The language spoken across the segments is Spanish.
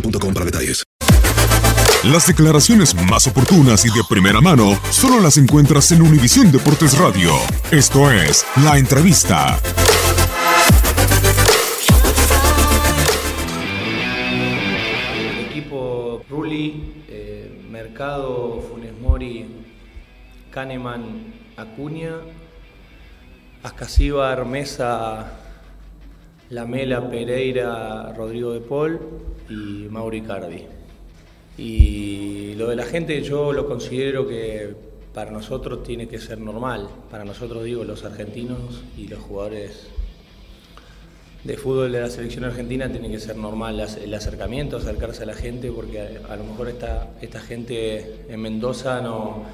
boostmobile.com para detalles. Las declaraciones más oportunas y de primera mano solo las encuentras en Univisión Deportes Radio. Esto es La Entrevista. Equipo Rulli, eh, Mercado, Funes Mori, Kahneman, Acuña, Ascasíbar, Mesa, Lamela, Pereira, Rodrigo de Paul y Mauri Cardi. Y lo de la gente yo lo considero que para nosotros tiene que ser normal. Para nosotros digo los argentinos y los jugadores de fútbol de la selección argentina tiene que ser normal el acercamiento, acercarse a la gente, porque a, lo mejor esta, esta gente en Mendoza no,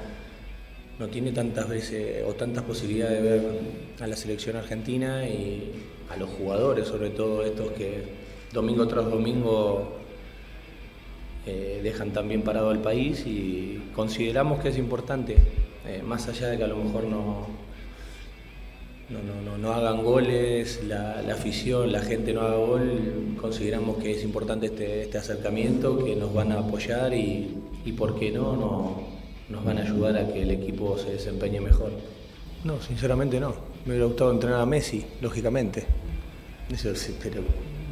no tiene tantas veces o tantas posibilidades de ver a la selección argentina y a los jugadores, sobre todo estos que domingo tras domingo eh, dejan también parado al país y consideramos que es importante, eh, más allá de que a lo mejor no, no, no, no, no hagan goles, la, la, afición, la gente no haga gol, consideramos que es importante este, este acercamiento, que nos van a apoyar y, y por qué no, no, nos van a ayudar a que el equipo se desempeñe mejor. No, sinceramente no. Me hubiera gustado entrenar a Messi, lógicamente. Eso, pero,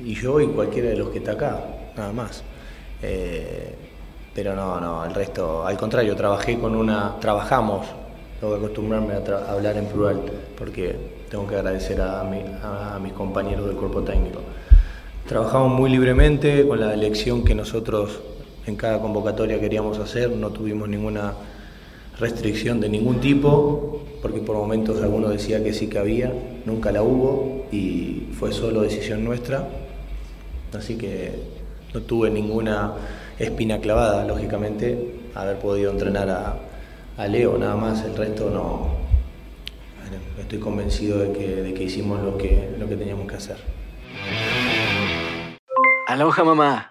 y yo y cualquiera de los que está acá, nada más. Eh, pero no, no, el resto, al contrario, trabajé con una, trabajamos, tengo que acostumbrarme a, a hablar en plural, porque tengo que agradecer a, mi, a, mis compañeros del cuerpo técnico. Trabajamos muy libremente con la elección que nosotros en cada convocatoria queríamos hacer, no tuvimos ninguna restricción de ningún tipo, porque por momentos alguno decía que sí que había, nunca la hubo y fue solo decisión nuestra, así que no tuve ninguna espina clavada, lógicamente, haber podido entrenar a, Leo nada más, el resto no, estoy convencido de que, de que hicimos lo que, lo que teníamos que hacer. Aloha mamá,